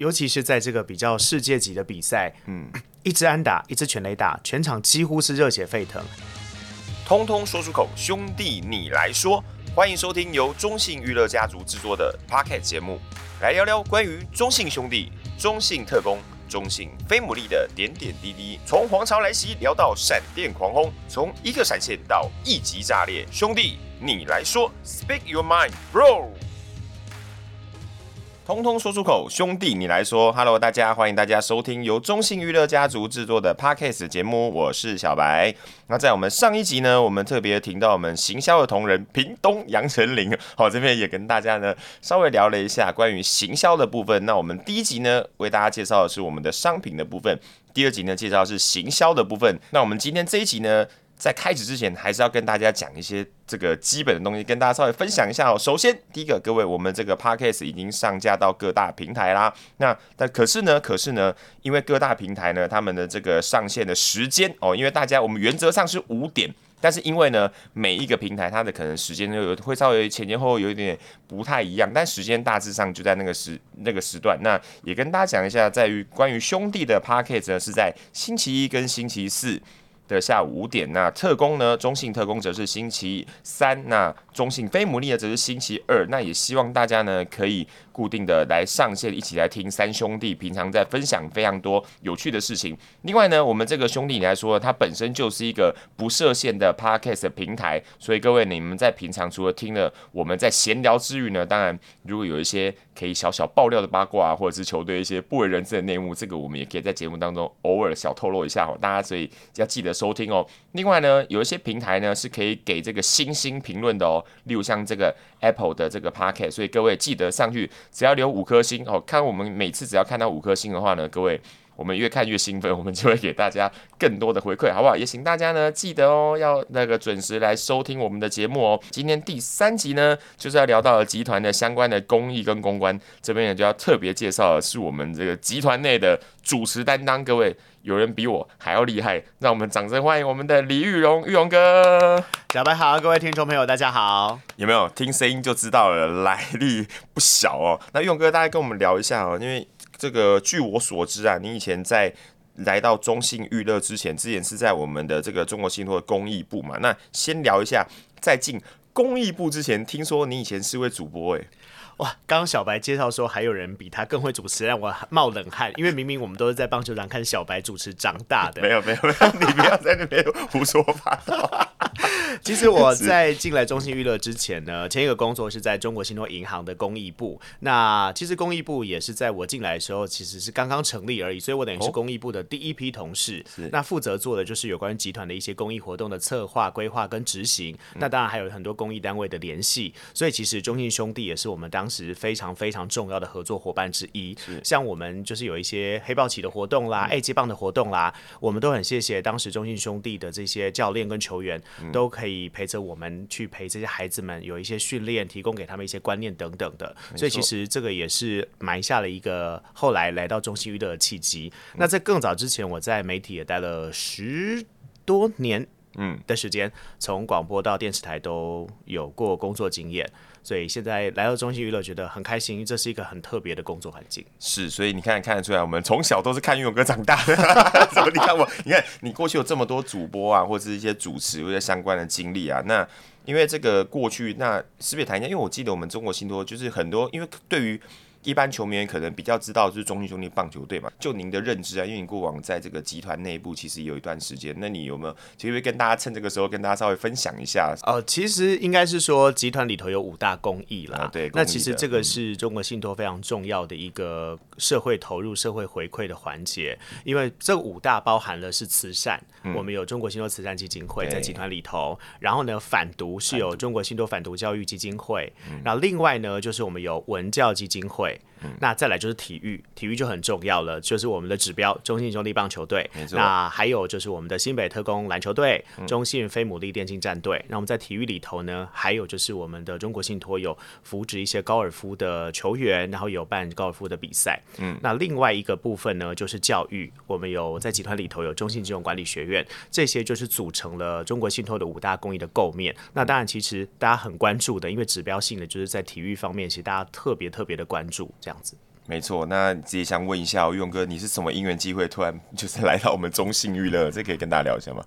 尤其是在这个比较世界级的比赛，嗯，一支安打，一支全垒打，全场几乎是热血沸腾。通通说出口，兄弟你来说，欢迎收听由中信娱乐家族制作的 Podcast 节目，来聊聊关于中信兄弟、中信特工、中信飞姆利的点点滴滴。从皇朝来袭聊到闪电狂轰，从一个闪现到一级炸裂，兄弟你来说，Speak your mind, bro。通通说出口，兄弟你来说，Hello，大家欢迎大家收听由中信娱乐家族制作的 Podcast 节目，我是小白。那在我们上一集呢，我们特别听到我们行销的同仁屏东杨丞琳，好，这边也跟大家呢稍微聊了一下关于行销的部分。那我们第一集呢为大家介绍的是我们的商品的部分，第二集呢介绍是行销的部分。那我们今天这一集呢，在开始之前，还是要跟大家讲一些这个基本的东西，跟大家稍微分享一下哦。首先，第一个，各位，我们这个 podcast 已经上架到各大平台啦。那但可是呢，可是呢，因为各大平台呢，他们的这个上线的时间哦，因为大家我们原则上是五点，但是因为呢，每一个平台它的可能时间就有会稍微前前后后有一点不太一样，但时间大致上就在那个时那个时段。那也跟大家讲一下，在于关于兄弟的 podcast 呢，是在星期一跟星期四。的下午五点，那特工呢？中信特工则是星期三，那中信非牟利呢则是星期二。那也希望大家呢可以固定的来上线，一起来听三兄弟平常在分享非常多有趣的事情。另外呢，我们这个兄弟来说，它本身就是一个不设限的 podcast 的平台，所以各位你们在平常除了听了我们在闲聊之余呢，当然如果有一些可以小小爆料的八卦，或者是球队一些不为人知的内幕，这个我们也可以在节目当中偶尔小透露一下哦，大家所以要记得。收听哦。另外呢，有一些平台呢是可以给这个星星评论的哦。例如像这个 Apple 的这个 Pocket，所以各位记得上去，只要留五颗星哦。看我们每次只要看到五颗星的话呢，各位。我们越看越兴奋，我们就会给大家更多的回馈，好不好？也请大家呢记得哦，要那个准时来收听我们的节目哦。今天第三集呢，就是要聊到了集团的相关的公益跟公关，这边也就要特别介绍的是我们这个集团内的主持担当。各位，有人比我还要厉害，让我们掌声欢迎我们的李玉荣，玉荣哥。小白好，各位听众朋友大家好。有没有听声音就知道了，来历不小哦。那玉荣哥，大概跟我们聊一下哦，因为。这个据我所知啊，你以前在来到中信娱乐之前，之前是在我们的这个中国信托的公益部嘛。那先聊一下，在进公益部之前，听说你以前是位主播诶。哇，刚刚小白介绍说还有人比他更会主持，让我冒冷汗，因为明明我们都是在棒球场看小白主持长大的。没有没有没有，你不要在那边胡说八道。其实我在进来中信娱乐之前呢，前一个工作是在中国信托银行的公益部。那其实公益部也是在我进来的时候，其实是刚刚成立而已，所以我等于是公益部的第一批同事。哦、那负责做的就是有关集团的一些公益活动的策划、规划跟执行。那当然还有很多公益单位的联系。所以其实中信兄弟也是我们当时非常非常重要的合作伙伴之一。像我们就是有一些黑豹旗的活动啦、A 接棒的活动啦，我们都很谢谢当时中信兄弟的这些教练跟球员都可以。可以陪着我们去陪这些孩子们有一些训练，提供给他们一些观念等等的，所以其实这个也是埋下了一个后来来到中西娱乐的契机。那在更早之前，我在媒体也待了十多年，嗯的时间，从广播到电视台都有过工作经验。所以现在来到中信娱乐，觉得很开心，这是一个很特别的工作环境。是，所以你看看得出来，我们从小都是看运勇哥长大的。怎么？你看我，你看你过去有这么多主播啊，或者是一些主持或者相关的经历啊。那因为这个过去，那是不是谈一下？因为我记得我们中国信托就是很多，因为对于。一般球迷可能比较知道就是中信兄弟棒球队嘛，就您的认知啊，因为你过往在这个集团内部其实有一段时间，那你有没有其实会跟大家趁这个时候跟大家稍微分享一下？呃，其实应该是说集团里头有五大公益啦。啊、对，那其实这个是中国信托非常重要的一个社会投入、社会回馈的环节，因为这五大包含了是慈善，嗯、我们有中国信托慈善基金会在集团里头，然后呢反毒是有中国信托反毒教育基金会，然后另外呢就是我们有文教基金会。way. 那再来就是体育，体育就很重要了，就是我们的指标中信兄弟棒球队。那还有就是我们的新北特工篮球队、中信飞牡蛎电竞战队。那我们在体育里头呢，还有就是我们的中国信托有扶植一些高尔夫的球员，然后有办高尔夫的比赛。嗯，那另外一个部分呢，就是教育，我们有在集团里头有中信金融管理学院，这些就是组成了中国信托的五大公益的构面。那当然，其实大家很关注的，因为指标性的就是在体育方面，其实大家特别特别的关注这样子。没错，那直接想问一下，勇哥，你是什么因缘机会突然就是来到我们中信娱乐？这可以跟大家聊一下吗？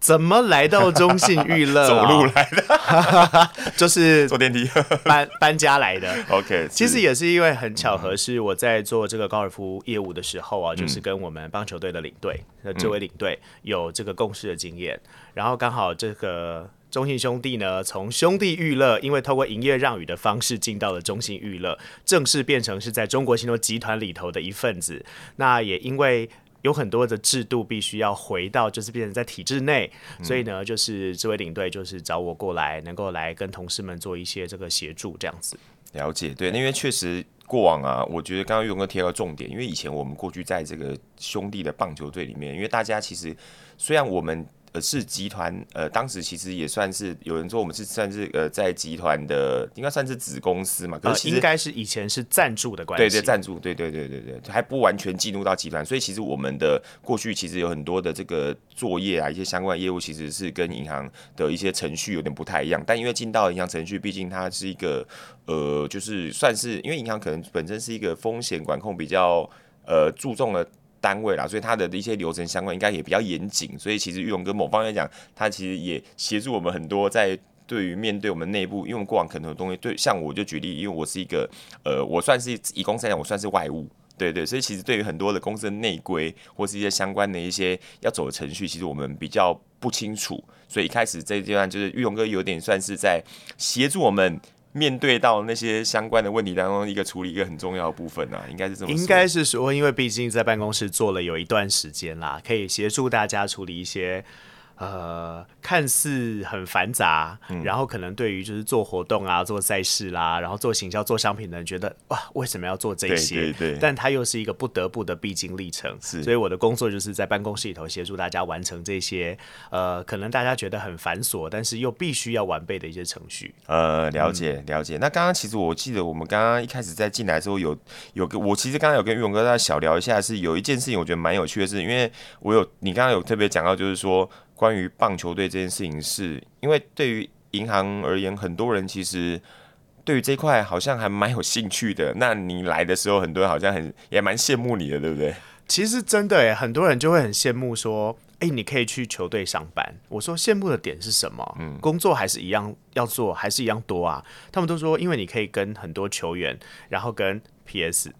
怎么来到中信娱乐？走路来的，就是坐电梯搬搬家来的。OK，其实也是因为很巧合，是我在做这个高尔夫业务的时候啊，嗯、就是跟我们棒球队的领队，那、嗯、这位领队有这个共事的经验，然后刚好这个中信兄弟呢，从兄弟娱乐，因为透过营业让与的方式进到了中信娱乐，正式变成是在中国信托集团里头的一份子。那也因为。有很多的制度必须要回到，就是变成在体制内，嗯、所以呢，就是这位领队就是找我过来，能够来跟同事们做一些这个协助，这样子。了解，对，因为确实过往啊，我觉得刚刚勇哥提到重点，因为以前我们过去在这个兄弟的棒球队里面，因为大家其实虽然我们。呃，是集团，呃，当时其实也算是有人说我们是算是呃，在集团的应该算是子公司嘛，可是应该是以前是赞助的关系，对对，赞助，对对对对对，还不完全进入到集团，所以其实我们的过去其实有很多的这个作业啊，一些相关的业务其实是跟银行的一些程序有点不太一样，但因为进到银行程序，毕竟它是一个呃，就是算是因为银行可能本身是一个风险管控比较呃注重的。单位啦，所以他的一些流程相关应该也比较严谨，所以其实玉龙哥某方面讲，他其实也协助我们很多，在对于面对我们内部，因为我们过往可能有东西，对，像我就举例，因为我是一个呃，我算是以公司来讲，我算是外务，对对，所以其实对于很多的公司的内规或是一些相关的一些要走的程序，其实我们比较不清楚，所以一开始这一阶段就是玉龙哥有点算是在协助我们。面对到那些相关的问题当中，一个处理一个很重要的部分呢、啊，应该是这么。应该是说，因为毕竟在办公室做了有一段时间啦，可以协助大家处理一些。呃，看似很繁杂，嗯、然后可能对于就是做活动啊、做赛事啦，然后做行销、做商品的人觉得哇，为什么要做这些？对对对。但它又是一个不得不的必经历程，是。所以我的工作就是在办公室里头协助大家完成这些呃，可能大家觉得很繁琐，但是又必须要完备的一些程序。呃，了解了解。那刚刚其实我记得我们刚刚一开始在进来的时候有有个，我其实刚刚有跟玉龙哥在小聊一下，是有一件事情我觉得蛮有趣的是，因为我有你刚刚有特别讲到，就是说。关于棒球队这件事情是，是因为对于银行而言，很多人其实对于这块好像还蛮有兴趣的。那你来的时候，很多人好像很也蛮羡慕你的，对不对？其实真的诶，很多人就会很羡慕说，哎，你可以去球队上班。我说羡慕的点是什么？嗯，工作还是一样要做，还是一样多啊？他们都说，因为你可以跟很多球员，然后跟。P.S.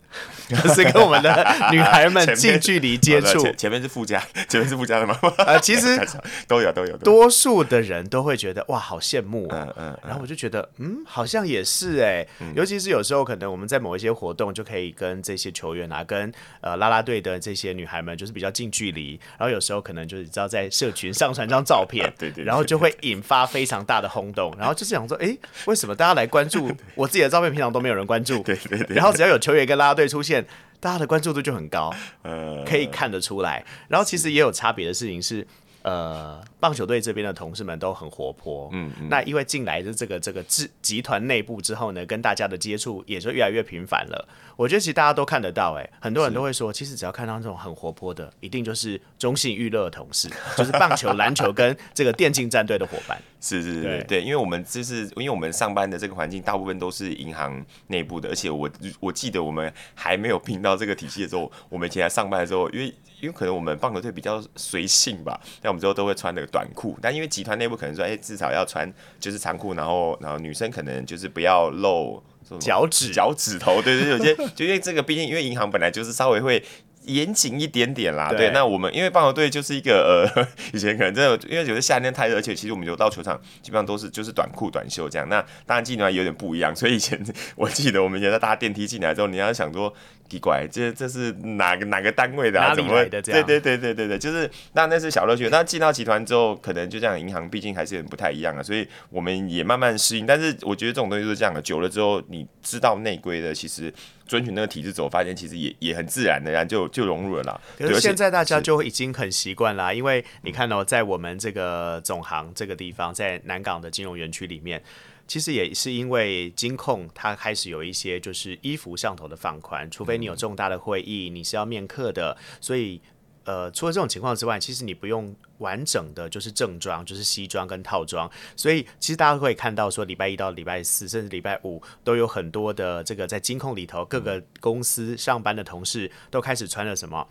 就是跟我们的女孩们近距离接触，前面是附加，前面是附加的吗？啊，其实 都有都有，多数的人都会觉得哇，好羡慕啊。嗯嗯，然后我就觉得，嗯，好像也是哎，尤其是有时候可能我们在某一些活动就可以跟这些球员啊，跟呃啦啦队的这些女孩们就是比较近距离，然后有时候可能就是你知道在社群上传张照片，对对，然后就会引发非常大的轰动，然后就是想说，哎，为什么大家来关注我自己的照片，平常都没有人关注？对对对，然后只要有球员跟啦啦队出现，大家的关注度就很高，呃，可以看得出来。然后其实也有差别的事情是，呃，棒球队这边的同事们都很活泼，嗯，嗯，那因为进来的这个这个集集团内部之后呢，跟大家的接触也就越来越频繁了。我觉得其实大家都看得到，哎，很多人都会说，其实只要看到这种很活泼的，一定就是中信娱乐的同事，就是棒球、篮球跟这个电竞战队的伙伴。是是是对，对，因为我们就是因为我们上班的这个环境，大部分都是银行内部的，而且我我记得我们还没有拼到这个体系的时候，我们以前来上班的时候，因为因为可能我们棒球队比较随性吧，那我们之后都会穿那个短裤，但因为集团内部可能说，哎，至少要穿就是长裤，然后然后女生可能就是不要露脚趾脚趾头，对对，有些就因为这个，毕竟因为银行本来就是稍微会。严谨一点点啦，对，对，那我们因为棒球队就是一个呃，以前可能真的因为有的夏天太热，而且其实我们有到球场基本上都是就是短裤短袖这样。那当然进来有点不一样，所以以前我记得我们以前在搭电梯进来之后，你要想说奇怪，这这是哪个哪个单位的啊？怎么会？对对对对对对，就是那那是小乐趣。那进到集团之后，可能就这样，银行毕竟还是很不太一样啊，所以我们也慢慢适应。但是我觉得这种东西就是这样的，久了之后你知道内规的，其实。遵循那个体制走，发现其实也也很自然的，然后就就融入了啦。可是现在大家就已经很习惯啦，因为你看到、喔、在我们这个总行这个地方，在南港的金融园区里面，其实也是因为金控它开始有一些就是衣服上头的放宽，除非你有重大的会议，你是要面客的，所以呃，除了这种情况之外，其实你不用完整的就是正装，就是西装跟套装。所以其实大家会看到说，礼拜一到礼拜四，甚至礼拜五，都有很多的这个在金控里头各个公司上班的同事都开始穿了什么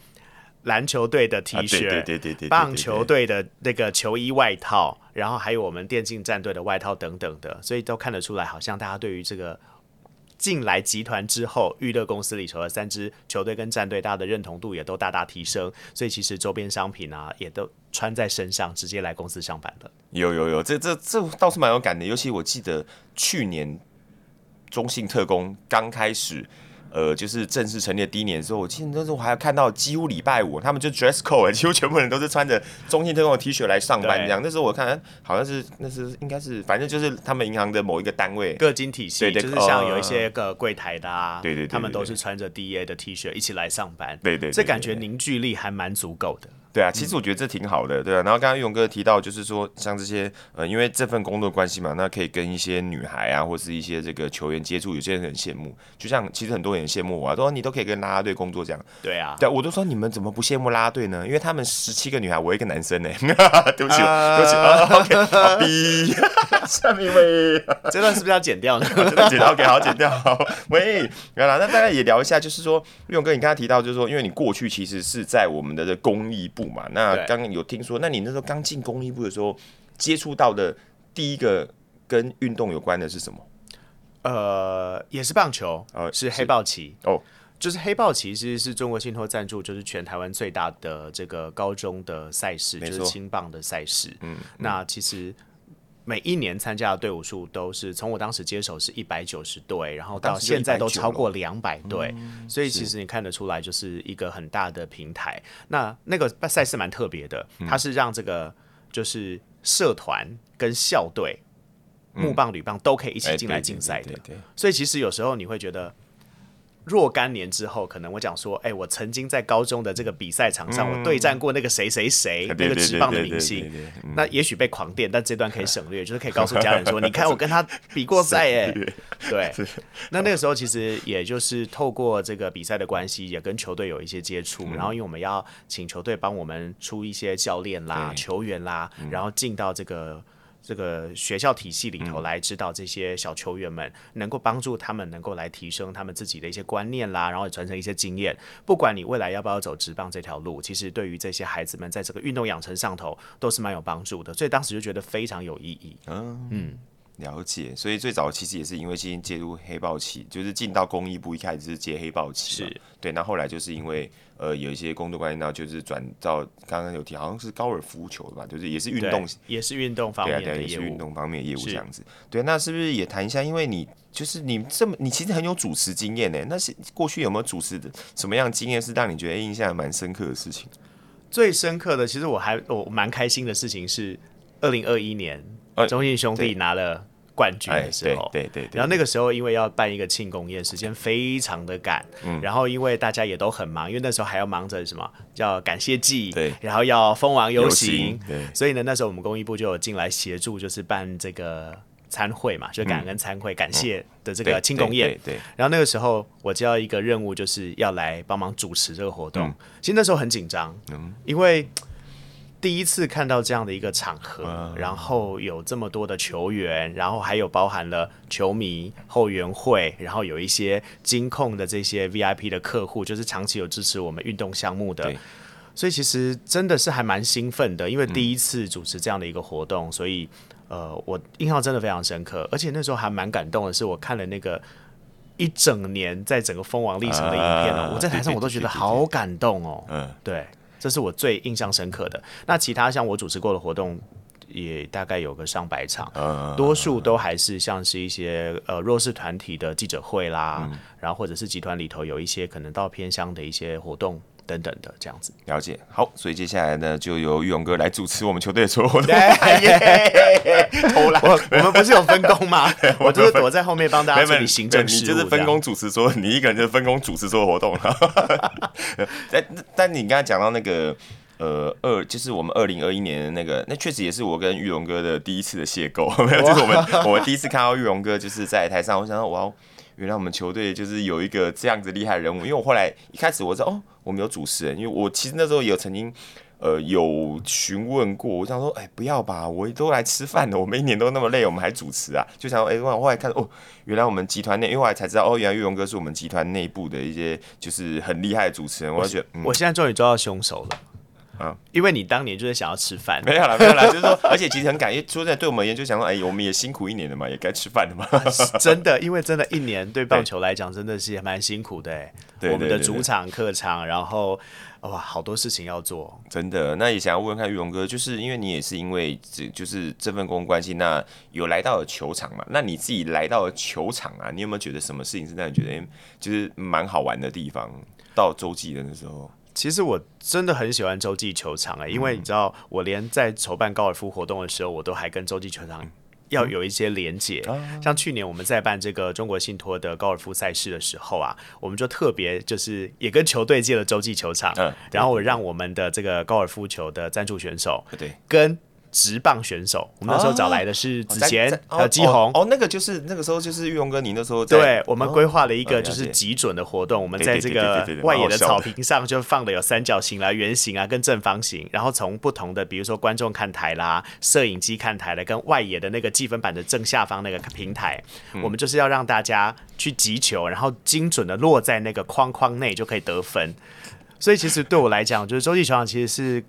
篮球队的 T 恤，对对对对，棒球队的那个球衣外套，然后还有我们电竞战队的外套等等的，所以都看得出来，好像大家对于这个。进来集团之后，娱乐公司里头的三支球队跟战队，大家的认同度也都大大提升，所以其实周边商品啊，也都穿在身上，直接来公司上班了。有有有，这这这倒是蛮有感的，尤其我记得去年中信特工刚开始。呃，就是正式成立的第一年的时候，我记得那时候我还要看到几乎礼拜五他们就 dress code，几乎全部人都是穿着中信特工的 T 恤来上班这样。那时候我看好像是那是应该是反正就是他们银行的某一个单位各金体系，就是像有一些个柜台的啊，对对，他们都是穿着 DA 的 T 恤一起来上班，对对，这感觉凝聚力还蛮足够的。对啊，其实我觉得这挺好的，对啊。然后刚刚玉勇哥提到，就是说像这些呃，因为这份工作关系嘛，那可以跟一些女孩啊，或是一些这个球员接触，有些人很羡慕。就像其实很多人羡慕我啊，说你都可以跟啦啦队工作这样。对啊，对，我都说你们怎么不羡慕啦啦队呢？因为他们十七个女孩，我一个男生呢。对不起，呃、对不起啊。OK，好 下面一位，这段是不是要剪掉呢？剪掉，OK，好，剪掉。好，喂，原来那大家也聊一下，就是说玉勇哥，你刚才提到，就是说，因为你过去其实是在我们的这公益部嘛，那刚。有听说，那你那时候刚进公益部的时候，接触到的第一个跟运动有关的是什么？呃，也是棒球，呃，是黑豹旗哦，就是黑豹旗其实是中国信托赞助，就是全台湾最大的这个高中的赛事，就是青棒的赛事。嗯，那其实。每一年参加的队伍数都是从我当时接手是一百九十队，然后到现在都超过两百队，所以其实你看得出来就是一个很大的平台。那那个赛事蛮特别的，它是让这个就是社团跟校队、木棒、铝棒都可以一起进来竞赛的。所以其实有时候你会觉得。若干年之后，可能我讲说，哎、欸，我曾经在高中的这个比赛场上，嗯、我对战过那个谁谁谁，那个职棒的明星。那也许被狂电，但这段可以省略，就是可以告诉家人说，你看我跟他比过赛，哎，对。那那个时候其实也就是透过这个比赛的关系，也跟球队有一些接触。嗯、然后因为我们要请球队帮我们出一些教练啦、球员啦，然后进到这个。这个学校体系里头来指导这些小球员们，能够帮助他们能够来提升他们自己的一些观念啦，然后传承一些经验。不管你未来要不要走职棒这条路，其实对于这些孩子们在这个运动养成上头都是蛮有帮助的。所以当时就觉得非常有意义。嗯嗯。了解，所以最早其实也是因为先介入黑豹旗，就是进到公益部一开始是接黑豹旗，是对。那后，后来就是因为呃有一些工作关系，那就是转到刚刚有提，好像是高尔夫球吧，就是也是运动，也是运动方面对啊对啊，也是运动方面的业务这样子。对，那是不是也谈一下？因为你就是你这么，你其实很有主持经验呢。那是过去有没有主持的什么样经验是让你觉得印象蛮深刻的事情？最深刻的，其实我还我蛮开心的事情是，二零二一年中信兄弟拿了。冠军的时候，对对对，然后那个时候因为要办一个庆功宴，时间非常的赶，嗯，然后因为大家也都很忙，因为那时候还要忙着什么叫感谢祭，对，然后要封王游行，对，所以呢，那时候我们公益部就有进来协助，就是办这个餐会嘛，就感恩餐会，感谢的这个庆功宴，对，然后那个时候我接到一个任务，就是要来帮忙主持这个活动，其实那时候很紧张，嗯，因为。第一次看到这样的一个场合，然后有这么多的球员，然后还有包含了球迷、后援会，然后有一些金控的这些 VIP 的客户，就是长期有支持我们运动项目的，所以其实真的是还蛮兴奋的，因为第一次主持这样的一个活动，所以呃，我印象真的非常深刻，而且那时候还蛮感动的是，我看了那个一整年在整个蜂王历程的影片哦，我在台上我都觉得好感动哦，嗯，对。这是我最印象深刻的。那其他像我主持过的活动，也大概有个上百场，多数都还是像是一些呃弱势团体的记者会啦，然后或者是集团里头有一些可能到偏乡的一些活动。等等的这样子了解好，所以接下来呢，就由玉龙哥来主持我们球队的所有活动。偷懒，我我们不是有分工吗？我就是躲在后面帮大家处理行政事务。你就是分工主持，说你一个人就是分工主持所有活动了 但但你刚才讲到那个呃二，就是我们二零二一年的那个，那确实也是我跟玉龙哥的第一次的邂逅。没有，就是我们我们第一次看到玉龙哥就是在台上，我想说哇。原来我们球队就是有一个这样子厉害的人物。因为我后来一开始我说哦，我们有主持人，因为我其实那时候也有曾经呃有询问过，我想说，哎，不要吧，我都来吃饭了，我们一年都那么累，我们还主持啊？就想说，哎，我后来看哦，原来我们集团内，因为后来才知道，哦，原来岳龙哥是我们集团内部的一些就是很厉害的主持人。我就觉得，我现在终于抓到凶手了。嗯，因为你当年就是想要吃饭，没有了，没有了，就是说，而且其实很感谢，说在对我们而言，就想说，哎，我们也辛苦一年了嘛，也该吃饭了嘛。真的，因为真的，一年对棒球来讲，真的是蛮辛苦的。哎，我们的主场、客场，然后哇，好多事情要做。真的，那也想要问问看玉龙哥，就是因为你也是因为这就是这份工作关系，那有来到了球场嘛？那你自己来到了球场啊，你有没有觉得什么事情是让你觉得就是蛮好玩的地方？到洲际的那时候。其实我真的很喜欢洲际球场哎，因为你知道，我连在筹办高尔夫活动的时候，我都还跟洲际球场要有一些连结。像去年我们在办这个中国信托的高尔夫赛事的时候啊，我们就特别就是也跟球队借了洲际球场，然后我让我们的这个高尔夫球的赞助选手对跟。职棒选手，我们那时候找来的是子贤还有基宏。哦，那个就是那个时候就是玉龙哥，你那时候对我们规划了一个就是极准的活动。我们在这个外野的草坪上就放的有三角形啦、圆形啊跟正方形，然后从不同的比如说观众看台啦、摄影机看台的跟外野的那个计分板的正下方那个平台，我们就是要让大家去击球，然后精准的落在那个框框内就可以得分。所以其实对我来讲，就是洲际球场其实是。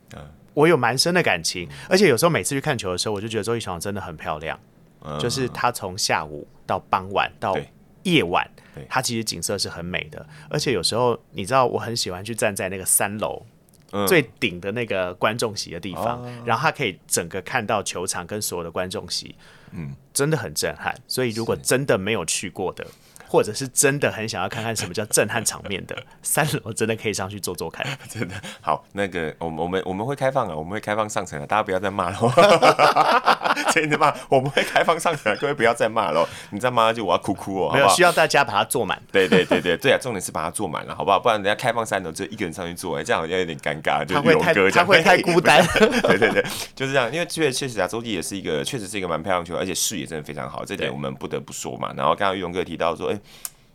我有蛮深的感情，而且有时候每次去看球的时候，我就觉得洲际球场真的很漂亮。嗯、就是它从下午到傍晚到夜晚，它其实景色是很美的。而且有时候你知道，我很喜欢去站在那个三楼、嗯、最顶的那个观众席的地方，嗯、然后他可以整个看到球场跟所有的观众席，嗯，真的很震撼。所以如果真的没有去过的。或者是真的很想要看看什么叫震撼场面的 三楼，真的可以上去坐坐看。真的好，那个我们我们我们会开放啊，我们会开放上层啊，大家不要再骂了。真的吗？我们会开放上层，各位不要再骂了。你再骂就我要哭哭哦。没有，需要大家把它坐满。对对对对对啊，重点是把它坐满了，好不好？不然人家开放三楼就一个人上去坐，这样好像有点尴尬。就会太他会太孤单。对对对，就是这样。因为确确实啊，洲际也是一个确实是一个蛮漂亮球，而且视野真的非常好，这点我们不得不说嘛。然后刚刚玉龙哥提到说，哎。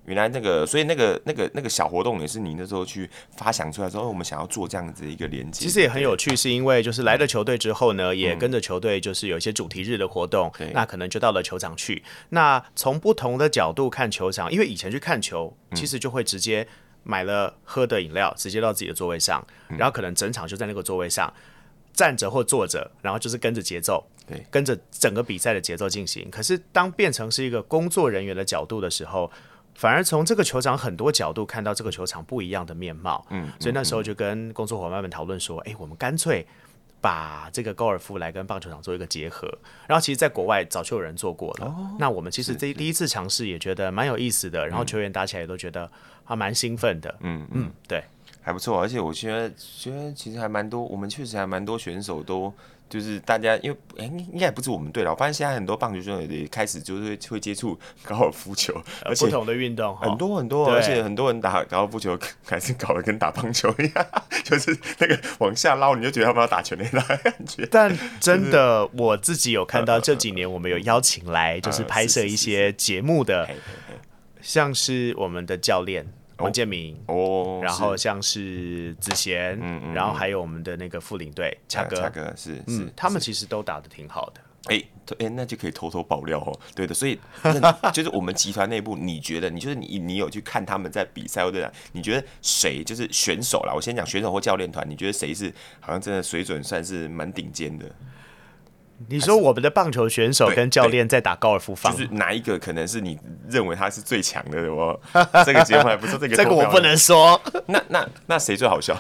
原来那个，所以那个、那个、那个小活动也是你那时候去发想出来说，哦，我们想要做这样子的一个连接。其实也很有趣，是因为就是来了球队之后呢，也跟着球队就是有一些主题日的活动，嗯、那可能就到了球场去。那从不同的角度看球场，因为以前去看球，其实就会直接买了喝的饮料，直接到自己的座位上，然后可能整场就在那个座位上站着或坐着，然后就是跟着节奏，对，跟着整个比赛的节奏进行。可是当变成是一个工作人员的角度的时候，反而从这个球场很多角度看到这个球场不一样的面貌，嗯，所以那时候就跟工作伙伴们讨论说，哎、欸，我们干脆把这个高尔夫来跟棒球场做一个结合。然后其实，在国外早就有人做过了，哦、那我们其实这第一次尝试也觉得蛮有意思的，然后球员打起来也都觉得还蛮兴奋的，嗯。嗯，对，还不错。而且我觉得，觉得其实还蛮多，我们确实还蛮多选手都。就是大家，因为哎、欸，应该也不是我们队了。我发现现在很多棒球选手也开始就是会会接触高尔夫球，而且不同的运动很多很多，而且很多人打高尔夫球还是搞得跟打棒球一样，就是那个往下捞，你就觉得他们要打全垒打的感觉。但真的，我自己有看到这几年我们有邀请来，就是拍摄一些节目的，像是我们的教练。王建民哦，然后像是子贤，嗯嗯，然后还有我们的那个副领队恰哥，恰哥是是，他们其实都打的挺好的。哎哎，那就可以偷偷爆料哦。对的，所以就是我们集团内部，你觉得，你就是你，你有去看他们在比赛或者你觉得谁就是选手啦？我先讲选手或教练团，你觉得谁是好像真的水准算是蛮顶尖的？你说我们的棒球选手跟教练在打高尔夫方，就是哪一个可能是你认为他是最强的？我 这个节目还不是这个，这个 我不能说。那那那谁最好笑？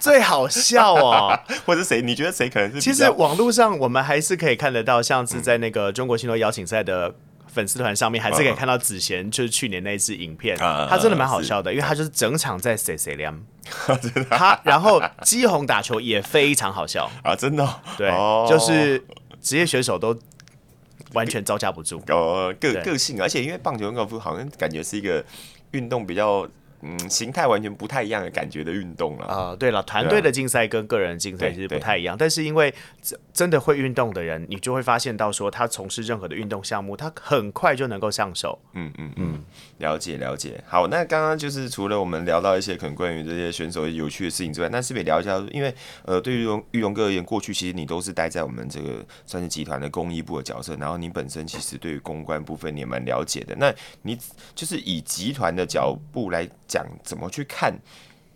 最好笑哦，或者谁？你觉得谁可能是？其实网络上我们还是可以看得到，像是在那个中国信托邀请赛的。粉丝团上面还是可以看到子贤，就是去年那支影片，他真的蛮好笑的，因为他就是整场在谁谁凉，他然后基宏打球也非常好笑。啊，真的，对，就是职业选手都完全招架不住，呃，个个性，而且因为棒球跟高尔夫好像感觉是一个运动比较嗯形态完全不太一样的感觉的运动了。啊、呃，对了，团队的竞赛跟个人竞赛其实不太一样，但是因为真的会运动的人，你就会发现到说他从事任何的运动项目，他很快就能够上手。嗯嗯嗯，了解了解。好，那刚刚就是除了我们聊到一些可能关于这些选手有趣的事情之外，那是不是也聊一下？因为呃，对于荣玉荣哥而言，过去其实你都是待在我们这个算是集团的公益部的角色，然后你本身其实对于公关部分你也蛮了解的。那你就是以集团的脚步来讲，怎么去看？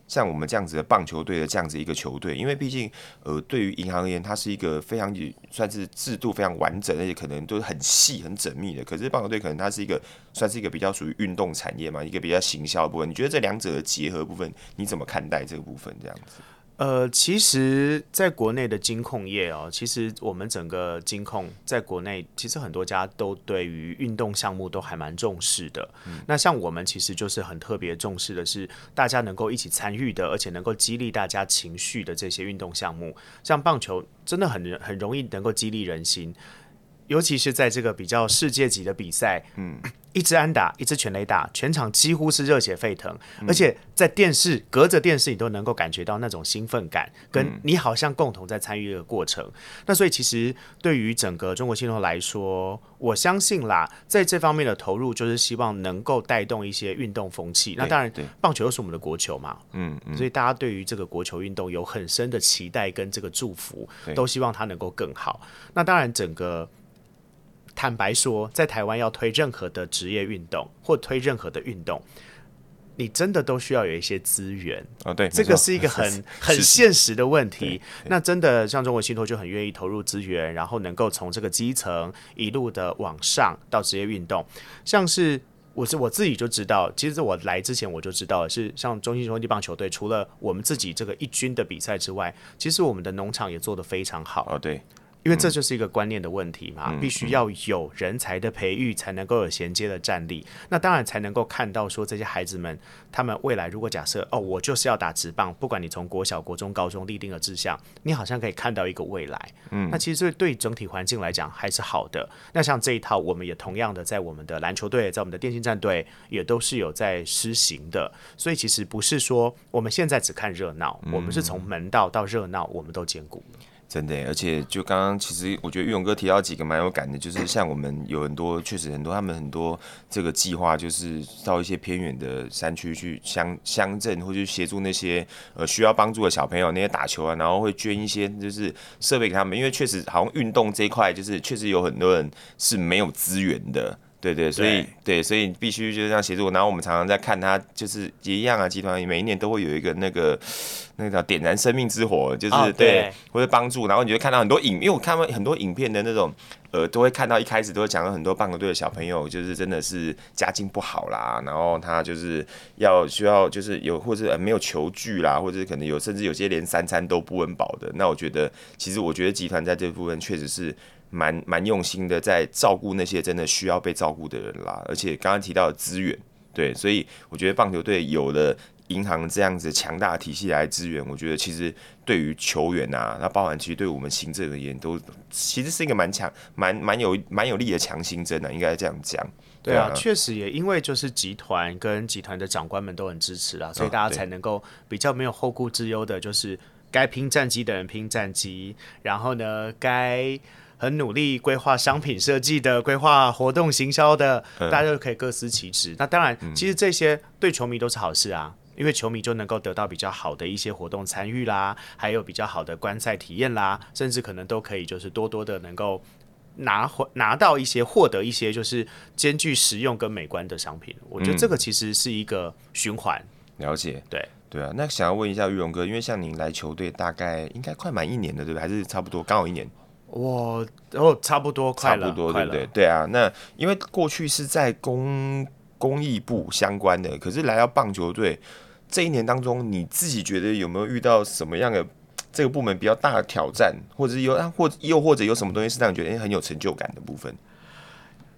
像我们这样子的棒球队的这样子一个球队，因为毕竟，呃，对于银行而言，它是一个非常算是制度非常完整，而且可能都是很细、很缜密的。可是棒球队可能它是一个算是一个比较属于运动产业嘛，一个比较行销的部分。你觉得这两者的结合部分，你怎么看待这个部分？这样子？呃，其实，在国内的金控业哦，其实我们整个金控在国内，其实很多家都对于运动项目都还蛮重视的。嗯。那像我们其实就是很特别重视的是，大家能够一起参与的，而且能够激励大家情绪的这些运动项目，像棒球，真的很很容易能够激励人心。尤其是在这个比较世界级的比赛，嗯，一支安打，一支全垒打，全场几乎是热血沸腾，而且在电视隔着电视，你都能够感觉到那种兴奋感，跟你好像共同在参与这个过程。那所以其实对于整个中国信托来说，我相信啦，在这方面的投入，就是希望能够带动一些运动风气。那当然，棒球又是我们的国球嘛，嗯，所以大家对于这个国球运动有很深的期待跟这个祝福，都希望它能够更好。那当然，整个。坦白说，在台湾要推任何的职业运动或推任何的运动，你真的都需要有一些资源哦。对，这个是一个 很很现实的问题。那真的像中国信托就很愿意投入资源，然后能够从这个基层一路的往上到职业运动。像是我是我自己就知道，其实我来之前我就知道，是像中信兄弟棒球队，除了我们自己这个一军的比赛之外，其实我们的农场也做得非常好。哦，对。因为这就是一个观念的问题嘛，必须要有人才的培育，才能够有衔接的战力。那当然才能够看到说这些孩子们，他们未来如果假设哦，我就是要打直棒，不管你从国小、国中、高中立定了志向，你好像可以看到一个未来。嗯，那其实对整体环境来讲还是好的。那像这一套，我们也同样的在我们的篮球队，在我们的电竞战队也都是有在施行的。所以其实不是说我们现在只看热闹，我们是从门道到热闹，我们都兼顾。真的，而且就刚刚，其实我觉得玉勇哥提到几个蛮有感的，就是像我们有很多，确实很多，他们很多这个计划，就是到一些偏远的山区去乡乡镇，或者协助那些呃需要帮助的小朋友，那些打球啊，然后会捐一些就是设备给他们，因为确实好像运动这一块，就是确实有很多人是没有资源的。对对，所以对，对，所以必须就是这样协助。然后我们常常在看他，就是也一样啊。集团每一年都会有一个那个那个叫点燃生命之火，就是、哦、对，或者帮助。然后你就看到很多影，因为我看到很多影片的那种，呃，都会看到一开始都会讲到很多棒球队的小朋友，就是真的是家境不好啦，然后他就是要需要就是有或者没有球具啦，或者可能有甚至有些连三餐都不温饱的。那我觉得，其实我觉得集团在这部分确实是。蛮蛮用心的，在照顾那些真的需要被照顾的人啦。而且刚刚提到的资源，对，所以我觉得棒球队有了银行这样子强大的体系来支援，我觉得其实对于球员啊，那包含其实对我们行政而言，都其实是一个蛮强、蛮蛮有蛮有力的强心针的，应该这样讲。对啊，确实也因为就是集团跟集团的长官们都很支持啊，所以大家才能够比较没有后顾之忧的，就是该拼战绩的人拼战绩，然后呢，该。很努力规划商品设计的，规划活动行销的，大家就可以各司其职。那当然，其实这些对球迷都是好事啊，因为球迷就能够得到比较好的一些活动参与啦，还有比较好的观赛体验啦，甚至可能都可以就是多多的能够拿回拿到一些获得一些就是兼具实用跟美观的商品。我觉得这个其实是一个循环。了解，对对啊。那想要问一下玉荣哥，因为像您来球队大概应该快满一年了，对不对？还是差不多刚好一年？我哦，差不多快了，差不多对不对？对啊，那因为过去是在公公益部相关的，可是来到棒球队这一年当中，你自己觉得有没有遇到什么样的这个部门比较大的挑战，或者是有啊或又或者有什么东西是让你觉得很有成就感的部分？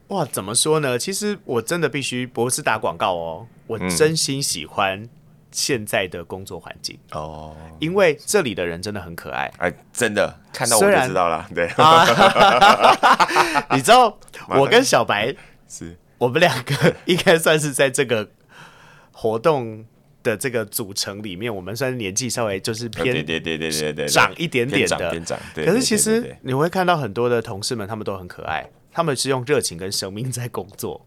哇，怎么说呢？其实我真的必须不是打广告哦，我真心喜欢、嗯。现在的工作环境。哦，因为这里的人真的很可爱，哎，真的看到我就知道了。对，啊、你知道我跟小白是，我们两个应该算是在这个活动的这个组成里面，我们算是年纪稍微就是偏对对对对对对长一点点的。偏长，可是其实你会看到很多的同事们，他们都很可爱，他们是用热情跟生命在工作，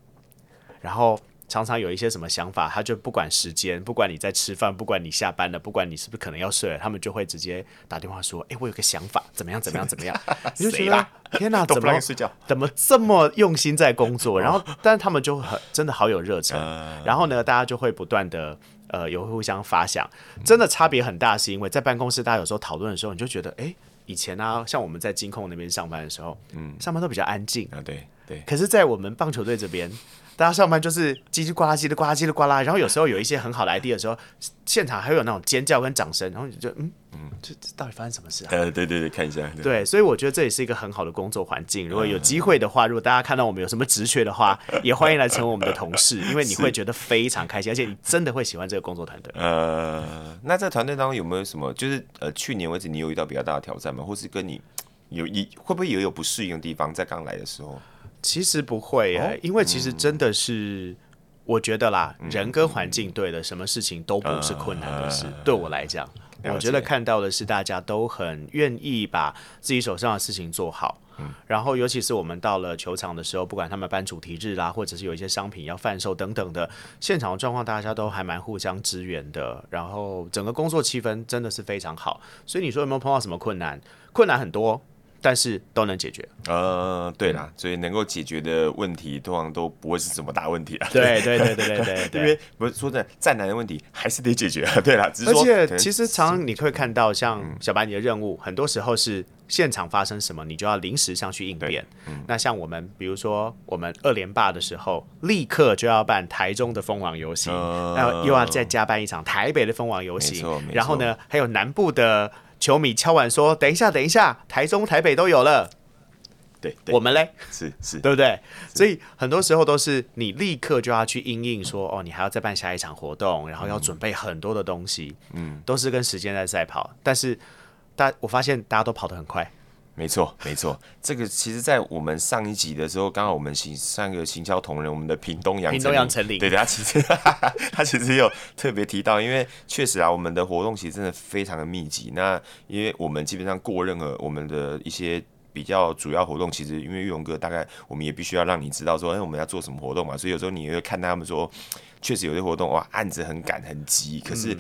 然后。常常有一些什么想法，他就不管时间，不管你在吃饭，不管你下班了，不管你是不是可能要睡了，他们就会直接打电话说：“哎、欸，我有个想法，怎么样？怎么样？怎么样？” 你就觉得天哪，怎么怎么这么用心在工作？然后，但是他们就很真的好有热忱。然后呢，大家就会不断的呃有互相发想，真的差别很大，是因为在办公室大家有时候讨论的时候，你就觉得哎、欸，以前呢、啊，像我们在金控那边上班的时候，嗯，上班都比较安静啊，对对。可是，在我们棒球队这边。大家上班就是叽叽呱啦，叽里呱啦，叽里呱啦。然后有时候有一些很好的 idea 的时候，现场还会有那种尖叫跟掌声。然后你就嗯嗯，这这到底发生什么事啊？呃，对对对，看一下。对，对，所以我觉得这也是一个很好的工作环境。如果有机会的话，如果大家看到我们有什么职缺的话，也欢迎来成为我们的同事，因为你会觉得非常开心，而且你真的会喜欢这个工作团队。呃，那在团队当中有没有什么，就是呃，去年为止你有遇到比较大的挑战吗？或是跟你有一会不会也有不适应的地方，在刚来的时候？其实不会、欸，因为其实真的是，我觉得啦，嗯、人跟环境对的，什么事情都不是困难的事。呃、对我来讲，呃、我觉得看到的是大家都很愿意把自己手上的事情做好。嗯、然后，尤其是我们到了球场的时候，不管他们办主题日啦，或者是有一些商品要贩售等等的，现场的状况大家都还蛮互相支援的。然后，整个工作气氛真的是非常好。所以你说有没有碰到什么困难？困难很多。但是都能解决。呃，对啦，所以能够解决的问题，通常都不会是什么大问题啊。对对对对对对，因为不是说的再难的问题，还是得解决啊。对啦，而且其实常常你会看到，像小白你的任务，很多时候是现场发生什么，你就要临时上去应变。那像我们，比如说我们二连霸的时候，立刻就要办台中的封王游行，然后又要再加办一场台北的封王游行，然后呢，还有南部的。球迷敲碗说：“等一下，等一下，台中、台北都有了。对”对，我们嘞，是是，对不对？所以很多时候都是你立刻就要去应应说：“哦，你还要再办下一场活动，然后要准备很多的东西。”嗯，都是跟时间在赛跑。但是，大我发现大家都跑得很快。没错，没错，这个其实，在我们上一集的时候，刚好我们行上一个行销同仁，我们的屏东杨屏东杨丞琳，对的，他其实 他其实有特别提到，因为确实啊，我们的活动其实真的非常的密集。那因为我们基本上过任何我们的一些比较主要活动，其实因为玉龙哥大概我们也必须要让你知道说，哎，我们要做什么活动嘛。所以有时候你会看他们说，确实有些活动哇，案子很赶很急，可是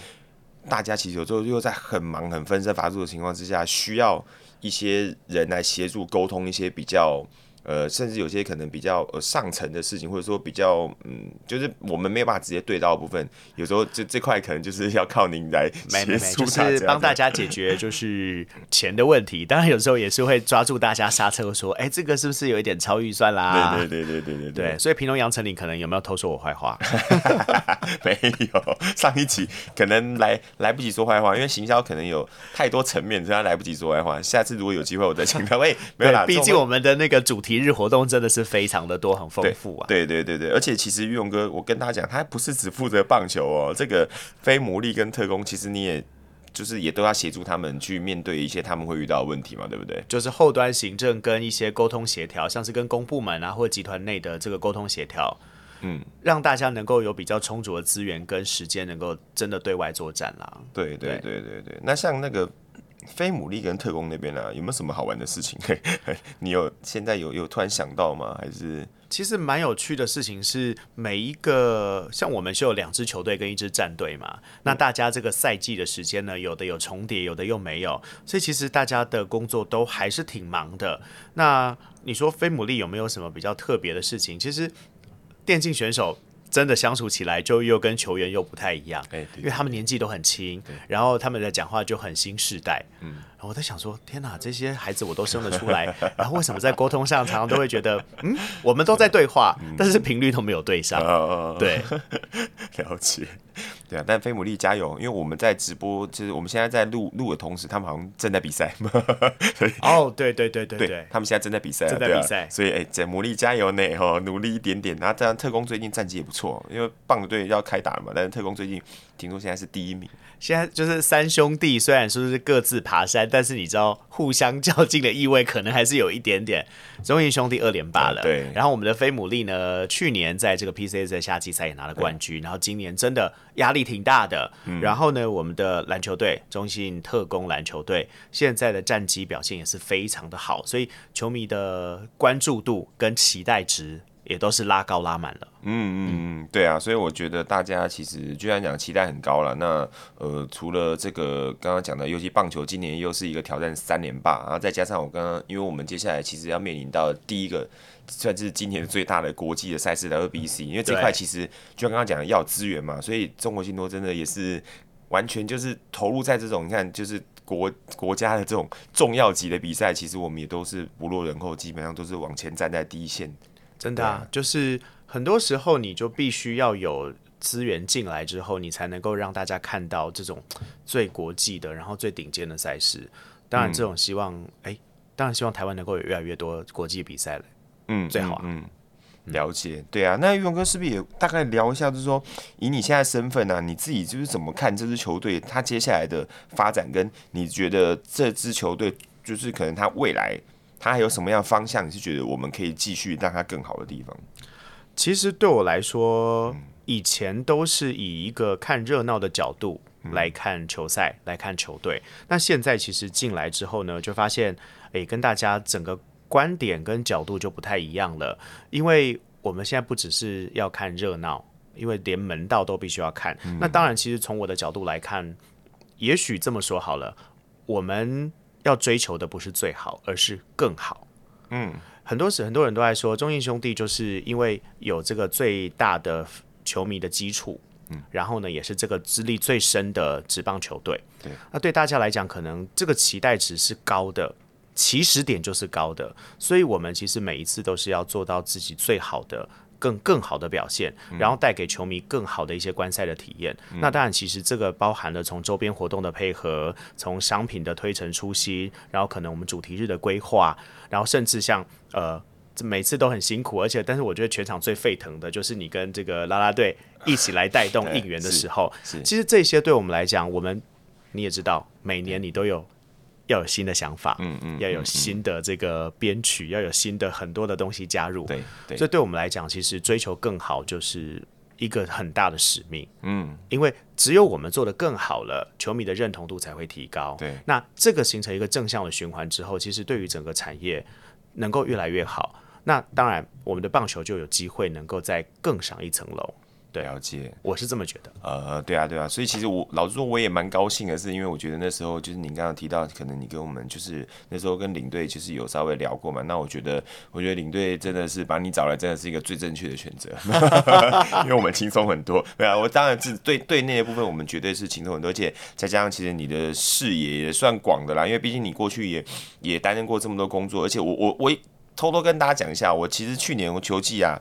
大家其实有时候又在很忙很分身乏术的情况之下，需要。一些人来协助沟通一些比较。呃，甚至有些可能比较呃上层的事情，或者说比较嗯，就是我们没有办法直接对到的部分，有时候这这块可能就是要靠您来 协助，没没没，就是帮大家解决就是钱的问题。当然有时候也是会抓住大家刹车，说，哎，这个是不是有一点超预算啦？对对对对对对对。对，所以平东杨丞琳可能有没有偷说我坏话？没有，上一集可能来来不及说坏话，因为行销可能有太多层面，所以他来不及说坏话。下次如果有机会，我再请他。喂，没有啦，毕竟我们的那个主题。一日活动真的是非常的多，很丰富啊！对对对对，而且其实玉龙哥，我跟他讲，他不是只负责棒球哦，这个非魔力跟特工，其实你也就是也都要协助他们去面对一些他们会遇到的问题嘛，对不对？就是后端行政跟一些沟通协调，像是跟公部门啊或集团内的这个沟通协调，嗯，让大家能够有比较充足的资源跟时间，能够真的对外作战啦。对对对对对，那像那个。非牟利跟特工那边呢、啊，有没有什么好玩的事情？你有现在有有突然想到吗？还是其实蛮有趣的事情是，每一个像我们是有两支球队跟一支战队嘛，那大家这个赛季的时间呢，有的有重叠，有的又没有，所以其实大家的工作都还是挺忙的。那你说非牟利有没有什么比较特别的事情？其实电竞选手。真的相处起来就又跟球员又不太一样，因为他们年纪都很轻，然后他们的讲话就很新世代，嗯，然后我在想说，天哪，这些孩子我都生得出来，然后为什么在沟通上常常都会觉得，嗯，我们都在对话，但是频率都没有对上，对，了解。对啊，但菲姆利加油，因为我们在直播，就是我们现在在录录的同时，他们好像正在比赛。哦，对对对对对，对，他们现在正在比赛，正在比赛，所以哎，在魔力加油呢，哈，努力一点点。然后这样特工最近战绩也不错，因为棒球队要开打了嘛，但是特工最近听说现在是第一名。现在就是三兄弟，虽然说是各自爬山，但是你知道互相 较劲的意味可能还是有一点点。中信兄弟二连霸了，对。然后我们的飞姆利呢，去年在这个 PCS 的夏季赛也拿了冠军，然后今年真的压力挺大的。嗯、然后呢，我们的篮球队中信特工篮球队现在的战绩表现也是非常的好，所以球迷的关注度跟期待值。也都是拉高拉满了，嗯嗯嗯，对啊，所以我觉得大家其实居然讲期待很高了。那呃，除了这个刚刚讲的，尤其棒球今年又是一个挑战三连霸，然后再加上我刚刚，因为我们接下来其实要面临到第一个算是今年最大的国际的赛事的二 B C，因为这块其实就像刚刚讲的要资源嘛，所以中国信托真的也是完全就是投入在这种你看就是国国家的这种重要级的比赛，其实我们也都是不落人后，基本上都是往前站在第一线。真的啊，就是很多时候你就必须要有资源进来之后，你才能够让大家看到这种最国际的，然后最顶尖的赛事。当然，这种希望，哎、嗯欸，当然希望台湾能够有越来越多国际比赛了。嗯，最好啊。嗯，了解。对啊，那玉龙哥是不是也大概聊一下，就是说，以你现在身份呢、啊，你自己就是怎么看这支球队他接下来的发展，跟你觉得这支球队就是可能他未来。他还有什么样的方向？你是觉得我们可以继续让他更好的地方？其实对我来说，以前都是以一个看热闹的角度来看球赛，来看球队。那现在其实进来之后呢，就发现，诶，跟大家整个观点跟角度就不太一样了。因为我们现在不只是要看热闹，因为连门道都必须要看。那当然，其实从我的角度来看，也许这么说好了，我们。要追求的不是最好，而是更好。嗯，很多时很多人都在说，中信兄弟就是因为有这个最大的球迷的基础，嗯，然后呢，也是这个资历最深的职棒球队。对，那对大家来讲，可能这个期待值是高的，起始点就是高的，所以我们其实每一次都是要做到自己最好的。更更好的表现，然后带给球迷更好的一些观赛的体验。嗯、那当然，其实这个包含了从周边活动的配合，从商品的推陈出新，然后可能我们主题日的规划，然后甚至像呃，每次都很辛苦，而且但是我觉得全场最沸腾的就是你跟这个啦啦队一起来带动应援的时候。其实这些对我们来讲，我们你也知道，每年你都有。要有新的想法，嗯嗯，要有新的这个编曲，要有新的很多的东西加入，对，对，所以对我们来讲，其实追求更好就是一个很大的使命，嗯，因为只有我们做的更好了，球迷的认同度才会提高，对，那这个形成一个正向的循环之后，其实对于整个产业能够越来越好，那当然我们的棒球就有机会能够再更上一层楼。对，了解，我是这么觉得。呃，对啊，对啊，所以其实我老实说，我也蛮高兴的，是因为我觉得那时候就是您刚刚提到，可能你跟我们就是那时候跟领队就是有稍微聊过嘛。那我觉得，我觉得领队真的是把你找来，真的是一个最正确的选择，因为我们轻松很多。对啊，我当然是对对那些部分，我们绝对是轻松很多，而且再加上其实你的视野也算广的啦，因为毕竟你过去也也担任过这么多工作，而且我我我偷偷跟大家讲一下，我其实去年我球季啊。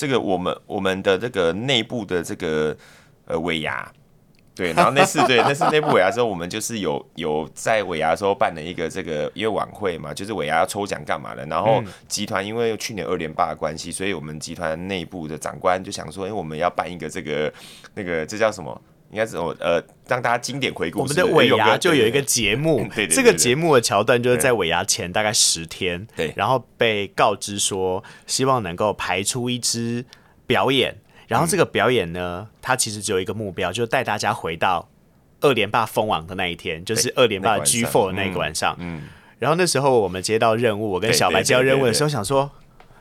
这个我们我们的这个内部的这个呃尾牙，对，然后那次对 那次内部尾牙的时候，我们就是有有在尾牙的时候办了一个这个因为晚会嘛，就是尾牙要抽奖干嘛的。然后集团因为去年二连霸的关系，所以我们集团内部的长官就想说，哎，我们要办一个这个那个这叫什么？应该是我呃，让大家经典回顾。我们的尾牙就有一个节目，对对，对，对，对，这个节目的桥段就是在尾牙前大概十天，对，然后被告知说希望能够排出一支表演，然后这个表演呢，它其实只有一个目标，就是带大家回到二连霸封王的那一天，就是二连霸 G four 的那个晚上。嗯，然后那时候我们接到任务，我跟小白接到任务的时候，想说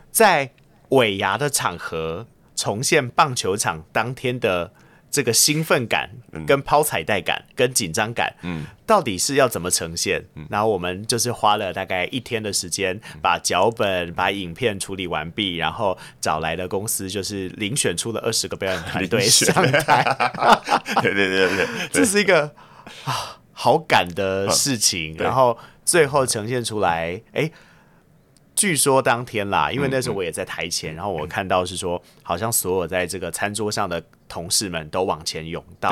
在尾牙的场合重现棒球场当天的。这个兴奋感、跟抛彩带感、跟紧张感，嗯，到底是要怎么呈现？嗯，然后我们就是花了大概一天的时间，把脚本、把影片处理完毕，然后找来的公司就是遴选出了二十个表演团队 上台。对对对对，这是一个啊好赶的事情，然后最后呈现出来，哎。据说当天啦，因为那时候我也在台前，嗯嗯、然后我看到是说，好像所有在这个餐桌上的同事们都往前涌到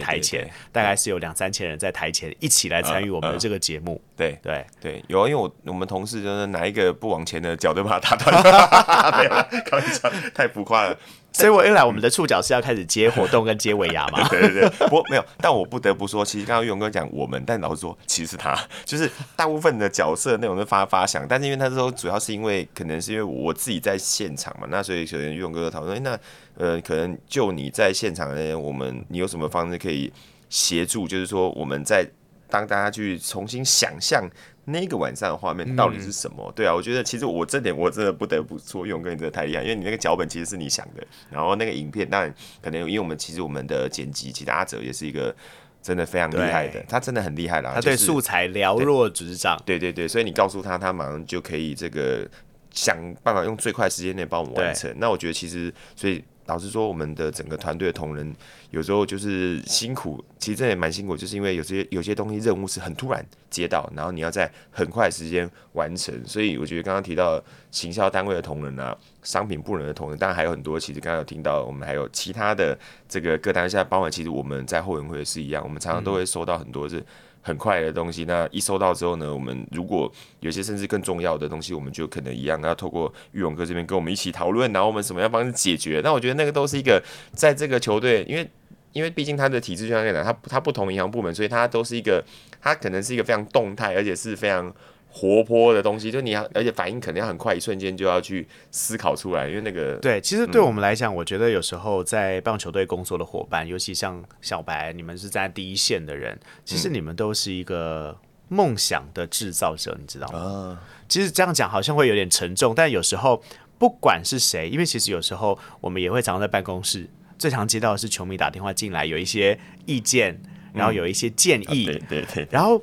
台前，大概是有两三千人在台前一起来参与我们的这个节目。对对对，有啊，因为我我们同事就是哪一个不往前的脚都把他打断了，没有了，开玩笑，太浮夸了。所以我一来，我们的触角是要开始接活动跟接尾牙嘛？对对对，不过没有，但我不得不说，其实刚刚玉龙哥讲我们，但老实说，其实他就是大部分的角色内容都发发想，但是因为他说主要是因为可能是因为我自己在现场嘛，那所以可能玉龙哥讨论，欸，那呃，可能就你在现场呢，我们你有什么方式可以协助？就是说我们在当大家去重新想象。那个晚上的画面到底是什么？嗯、对啊，我觉得其实我这点我真的不得不说，勇哥你真的太厉害，因为你那个脚本其实是你想的，然后那个影片当然可能因为我们其实我们的剪辑，其实阿哲也是一个真的非常厉害的，他真的很厉害啦，他对素材了若指掌，对对对，所以你告诉他，他马上就可以这个想办法用最快时间内帮我们完成。那我觉得其实所以。老实说，我们的整个团队的同仁有时候就是辛苦，其实这也蛮辛苦，就是因为有些有些东西任务是很突然接到，然后你要在很快时间完成。所以我觉得刚刚提到行销单位的同仁啊，商品部门的同仁，当然还有很多。其实刚刚有听到，我们还有其他的这个各单位，现在包括其实我们在后援会也是一样，我们常常都会收到很多是。很快的东西，那一收到之后呢，我们如果有些甚至更重要的东西，我们就可能一样要透过玉龙哥这边跟我们一起讨论，然后我们怎么样帮你解决。那我觉得那个都是一个在这个球队，因为因为毕竟他的体制就像这样，他他不同银行部门，所以他都是一个，他可能是一个非常动态，而且是非常。活泼的东西，就你要，而且反应肯定要很快，一瞬间就要去思考出来，因为那个对，其实对我们来讲，嗯、我觉得有时候在棒球队工作的伙伴，尤其像小白，你们是在第一线的人，其实你们都是一个梦想的制造者，你知道吗？嗯、其实这样讲好像会有点沉重，但有时候不管是谁，因为其实有时候我们也会常常在办公室，最常接到的是球迷打电话进来，有一些意见，然后有一些建议，嗯啊、对对对，然后。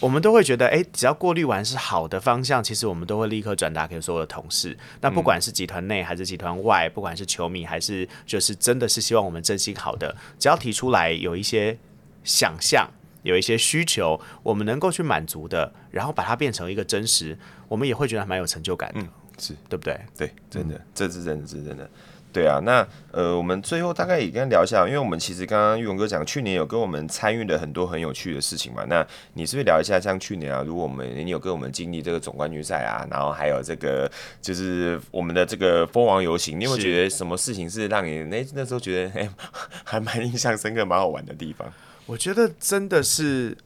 我们都会觉得，哎，只要过滤完是好的方向，其实我们都会立刻转达给所有的同事。那不管是集团内还是集团外，不管是球迷还是就是真的是希望我们真心好的，只要提出来有一些想象，有一些需求，我们能够去满足的，然后把它变成一个真实，我们也会觉得蛮有成就感的，嗯、是对不对？对，真的，嗯、这是真的，是真的。对啊，那呃，我们最后大概也跟他聊一下，因为我们其实刚刚玉龙哥讲，去年有跟我们参与了很多很有趣的事情嘛。那你是不是聊一下，像去年啊，如果我们你有跟我们经历这个总冠军赛啊，然后还有这个就是我们的这个蜂王游行，你有没有觉得什么事情是让你那那时候觉得哎 还蛮印象深刻、蛮好玩的地方？我觉得真的是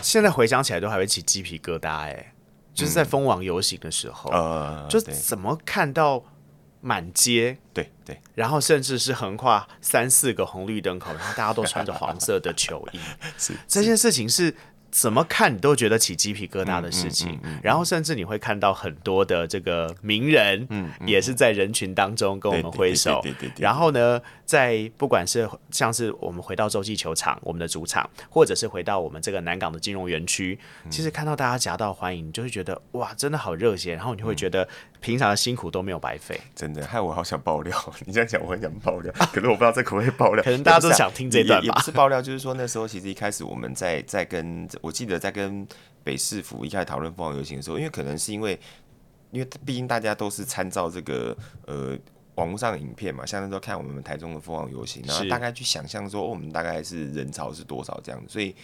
现在回想起来都还会起鸡皮疙瘩哎，就是在蜂王游行的时候，呃，就怎么看到。满街，对对，然后甚至是横跨三四个红绿灯口，然后大家都穿着黄色的球衣，是这件事情是。怎么看你都觉得起鸡皮疙瘩的事情，嗯嗯嗯嗯、然后甚至你会看到很多的这个名人，嗯，也是在人群当中跟我们挥手。然后呢，在不管是像是我们回到洲际球场，我们的主场，或者是回到我们这个南港的金融园区，嗯、其实看到大家夹道欢迎，你就会觉得哇，真的好热血。然后你会觉得平常的辛苦都没有白费。真的，害我好想爆料。你这样讲，我很想爆料，可是我不知道这可不可以爆料。可能大家都想听这段吧。也不是爆料，就是说那时候其实一开始我们在在跟。我记得在跟北市府一开始讨论凤凰游行的时候，因为可能是因为，因为毕竟大家都是参照这个呃网络上的影片嘛，像那时候看我们台中的凤凰游行，然后大概去想象说，哦，我们大概是人潮是多少这样子。所以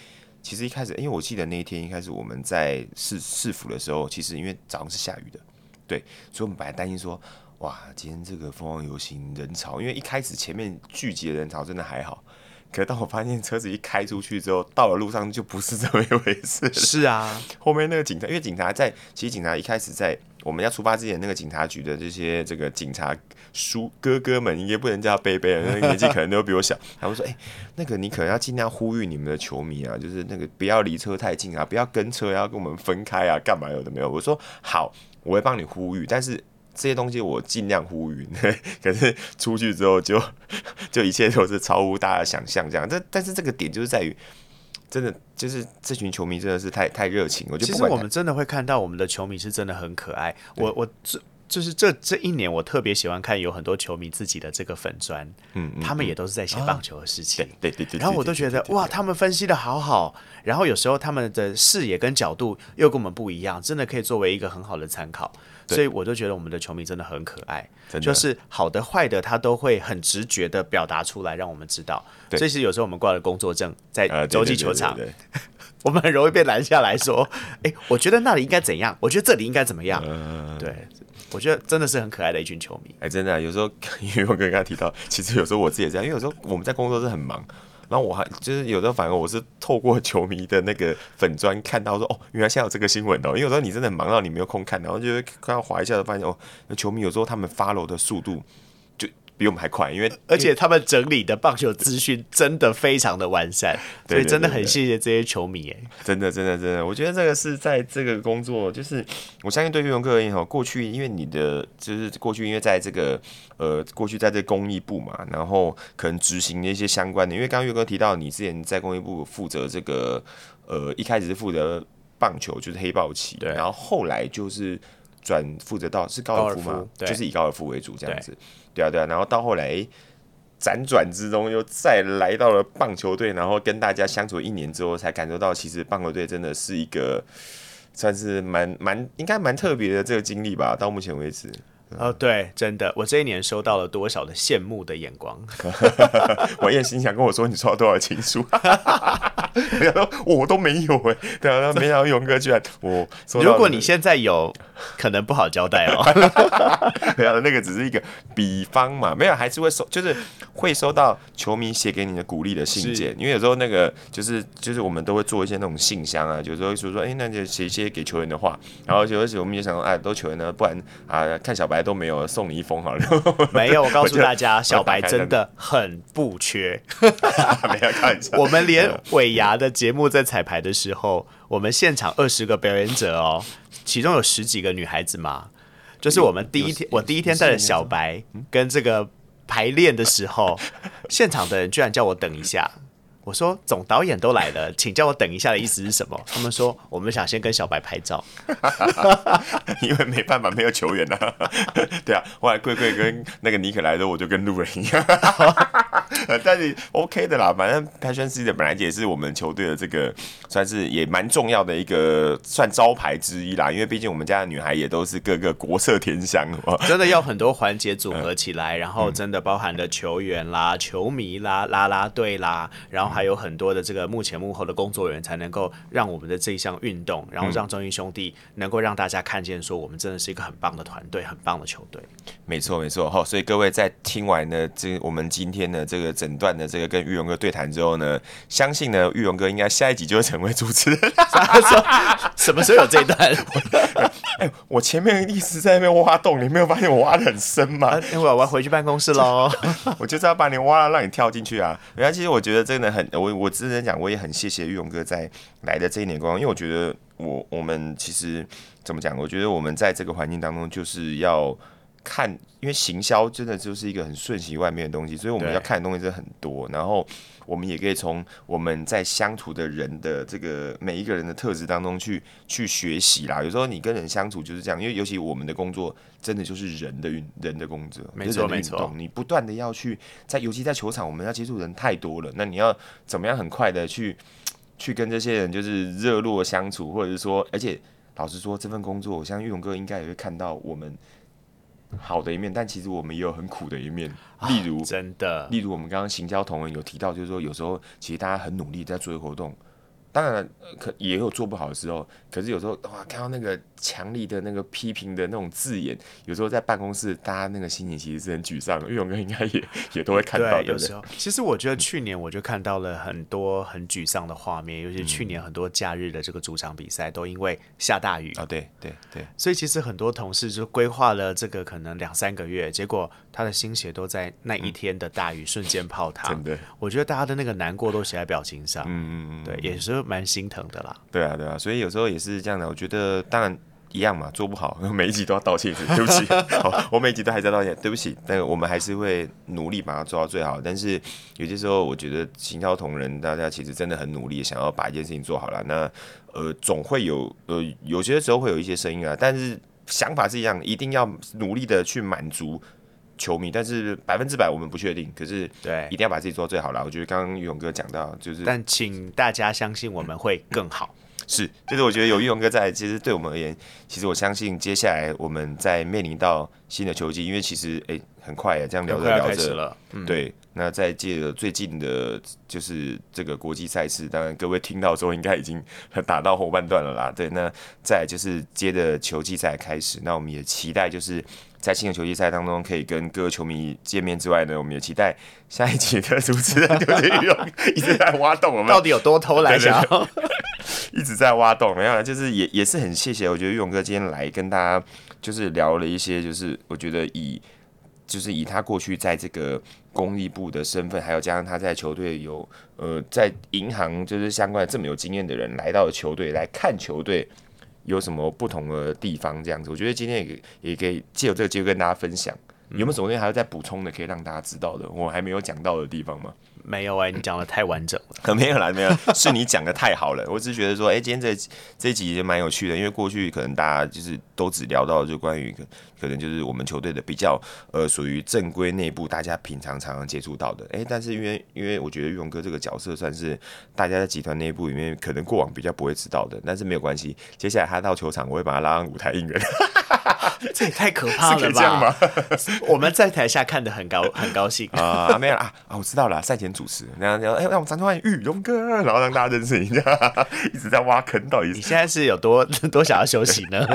其实一开始，因为我记得那一天一开始我们在市市府的时候，其实因为早上是下雨的，对，所以我们本来担心说，哇，今天这个凤凰游行人潮，因为一开始前面聚集的人潮真的还好。可当我发现车子一开出去之后，到了路上就不是这么一回事。是啊，后面那个警察，因为警察在，其实警察一开始在我们要出发之前，那个警察局的这些这个警察叔哥哥们，应该不能叫他贝贝，那个年纪可能都比我小。他们说：“哎、那个你可能要尽量呼吁你们的球迷啊，就是那个不要离车太近啊，不要跟车，要跟我们分开啊，干嘛有的没有。”我说：“好，我会帮你呼吁，但是。”这些东西我尽量呼吁，可是出去之后就 就一切都是超乎大家想象这样。但但是这个点就是在于，真的就是这群球迷真的是太太热情。我觉得其实我们真的会看到我们的球迷是真的很可爱。我我这就是这这一年我特别喜欢看有很多球迷自己的这个粉砖，嗯，嗯，他们也都是在写棒球的事情。对对对。然后我都觉得哇，他们分析的好好。然后有时候他们的视野跟角度又跟我们不一样，真的可以作为一个很好的参考。对所以我就觉得我们的球迷真的很可爱，就是好的坏的他都会很直觉的表达出来，让我们知道。所以是有时候我们挂了工作证在洲际球场，我们很容易被拦下来说，哎、欸，我觉得那里应该怎样，我觉得这里应该怎么样。嗯、对，我觉得真的是很可爱的一群球迷。哎、欸，真的、啊，有时候 因为我刚刚提到，其实有时候我自己也这样，因为有时候我们在工作是很忙。然后我还就是有的反而我是透过球迷的那个粉砖看到说哦，原来现在有这个新闻哦。因为有时候你真的很忙到你没有空看，然后就会看到滑一下就发现哦，那球迷有时候他们发楼的速度。比我们还快，因为而且他们整理的棒球资讯真的非常的完善，所以真的很谢谢这些球迷哎，真的真的真的，我觉得这个是在这个工作，就是我相信对于育荣哥而言哈，过去因为你的就是过去因为在这个呃过去在这个公益部嘛，然后可能执行的一些相关的，因为刚刚岳哥提到你之前在公益部负责这个呃一开始是负责棒球就是黑豹旗，然后后来就是转负责到是高尔夫嘛，就是以高尔夫为主这样子。对啊，对啊，然后到后来辗转之中又再来到了棒球队，然后跟大家相处一年之后，才感受到其实棒球队真的是一个算是蛮蛮应该蛮特别的这个经历吧。到目前为止。哦，对，真的，我这一年收到了多少的羡慕的眼光。王燕心想跟我说，你收到多少情书？没想到我都没有哎，对啊，没想到勇哥居然我。如果你现在有，可能不好交代哦。没有，那个只是一个比方嘛，没有，还是会收，就是会收到球迷写给你的鼓励的信件，因为有时候那个就是就是我们都会做一些那种信箱啊，有时候会说说，哎，那就写一些给球员的话，然后有时候我们也想说，哎，都球员呢，不然啊，看小白。都没有送你一封好了，没有。我告诉大家，小白真的很不缺。没有开玩笑，我们连尾牙的节目在彩排的时候，我们现场二十个表演者哦，其中有十几个女孩子嘛。就是我们第一天，我第一天带着小白跟这个排练的时候，现场的人居然叫我等一下。我说总导演都来了，请叫我等一下的意思是什么？他们说我们想先跟小白拍照，因为没办法没有球员啊。对啊，后来贵贵跟那个尼克来的，我就跟路人一样。但是 OK 的啦，反正 Passion City 的本来也是我们球队的这个算是也蛮重要的一个算招牌之一啦。因为毕竟我们家的女孩也都是各个国色天香，真的要很多环节组合起来，然后真的包含了球员啦、球迷啦、啦啦队啦，然后。还有很多的这个幕前幕后的工作人员，才能够让我们的这一项运动，然后让中英兄弟能够让大家看见，说我们真的是一个很棒的团队，很棒的球队。没错，没错。好，所以各位在听完呢，这我们今天的这个整段的这个跟玉荣哥对谈之后呢，相信呢，玉荣哥应该下一集就会成为主持人。什么时候有这一段？哎，我前面一直在那边挖洞，你没有发现我挖的很深吗？那我要回去办公室喽。我就是要把你挖了，让你跳进去啊。原来其实我觉得真的很。我我之前讲，我也很谢谢玉龙哥在来的这一年光，因为我觉得我我们其实怎么讲？我觉得我们在这个环境当中，就是要看，因为行销真的就是一个很瞬息万变的东西，所以我们要看的东西真的很多。然后我们也可以从我们在相处的人的这个每一个人的特质当中去去学习啦。有时候你跟人相处就是这样，因为尤其我们的工作。真的就是人的运人的工作，没错没错。你不断的要去在，尤其在球场，我们要接触人太多了。那你要怎么样很快的去去跟这些人就是热络相处，或者是说，而且老实说，这份工作，我相信玉龙哥应该也会看到我们好的一面，但其实我们也有很苦的一面。例如，真的，例如我们刚刚行销同仁有提到，就是说有时候其实大家很努力在做活动。当然，可也有做不好的时候。可是有时候哇，看到那个强力的那个批评的那种字眼，有时候在办公室，大家那个心情其实是很沮丧的。玉荣哥应该也 也都会看到，对，有时候。其实我觉得去年我就看到了很多很沮丧的画面，尤其去年很多假日的这个主场比赛都因为下大雨啊，对对对。所以其实很多同事就规划了这个可能两三个月，结果他的心血都在那一天的大雨瞬间泡汤。真的，我觉得大家的那个难过都写在表情上。嗯嗯嗯，对，也是。蛮心疼的啦，对啊，对啊，所以有时候也是这样的。我觉得当然一样嘛，做不好 每一集都要道歉一次，对不起，好，我每一集都还在道歉，对不起。但我们还是会努力把它做到最好。但是有些时候，我觉得行销同仁大家其实真的很努力，想要把一件事情做好了。那呃，总会有呃，有些时候会有一些声音啊，但是想法是一样，一定要努力的去满足。球迷，但是百分之百我们不确定，可是对，一定要把自己做到最好了。我觉得刚刚玉荣哥讲到，就是，但请大家相信我们会更好。是，就是我觉得有玉龙哥在，其实对我们而言，其实我相信接下来我们在面临到新的球季，因为其实哎、欸、很快啊，这样聊着聊着了，嗯、对。那在借着最近的，就是这个国际赛事，当然各位听到之后应该已经打到后半段了啦。对，那再就是接着球季赛开始，那我们也期待就是在新的球季赛当中可以跟各位球迷见面之外呢，我们也期待下一集的主持人就是玉龙一直在挖洞，我们到底有多偷懒？想要 一直在挖洞，没有，就是也也是很谢谢，我觉得玉龙哥今天来跟大家就是聊了一些，就是我觉得以。就是以他过去在这个公益部的身份，还有加上他在球队有呃在银行就是相关的这么有经验的人来到了球队来看球队有什么不同的地方，这样子，我觉得今天也也可以借由这个机会跟大家分享，有没有什么东西还要再补充的，可以让大家知道的，我还没有讲到的地方吗？没有哎、你讲的太完整了。可 没有啦，没有，是你讲的太好了。我只是觉得说，哎、今天这这集也蛮有趣的，因为过去可能大家就是都只聊到就关于可能就是我们球队的比较呃属于正规内部，大家平常常常接触到的。哎、但是因为因为我觉得玉龙哥这个角色算是大家在集团内部里面可能过往比较不会知道的，但是没有关系，接下来他到球场，我会把他拉上舞台应援。这也太可怕了吧！我们在台下看的很高很高兴啊，没有啊啊，我知道了，赛前主持，然后哎，让我们掌声欢迎玉龙哥，然后让大家认识一下，一直在挖坑，到底你现在是有多多想要休息呢？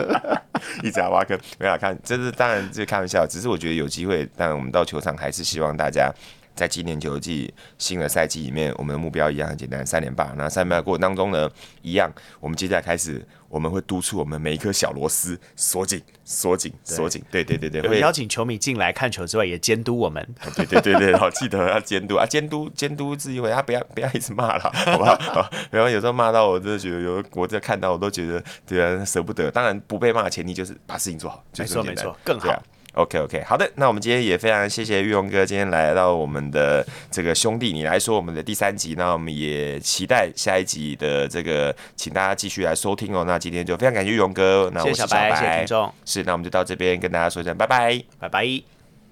一直在挖坑，没有看，这是当然这是开玩笑，只是我觉得有机会，当然我们到球场还是希望大家。在今年球季新的赛季里面，我们的目标一样很简单，三连霸。那三连霸过程当中呢，一样，我们接下来开始，我们会督促我们每一颗小螺丝锁紧、锁紧、锁紧。对对对对，会邀请球迷进来看球之外，也监督我们。对对对对，好，记得要监督啊，监督监督自己会，他不要不要一直骂了，好不好？然后有时候骂到我真的觉得有，我在看到我都觉得对啊舍不得。当然不被骂的前提就是把事情做好，没错没错，更好。OK OK，好的，那我们今天也非常谢谢玉龙哥今天来到我们的这个兄弟你来说我们的第三集，那我们也期待下一集的这个，请大家继续来收听哦。那今天就非常感谢玉龙哥，那我是小白，谢谢听众，是，那我们就到这边跟大家说一声拜拜，拜拜。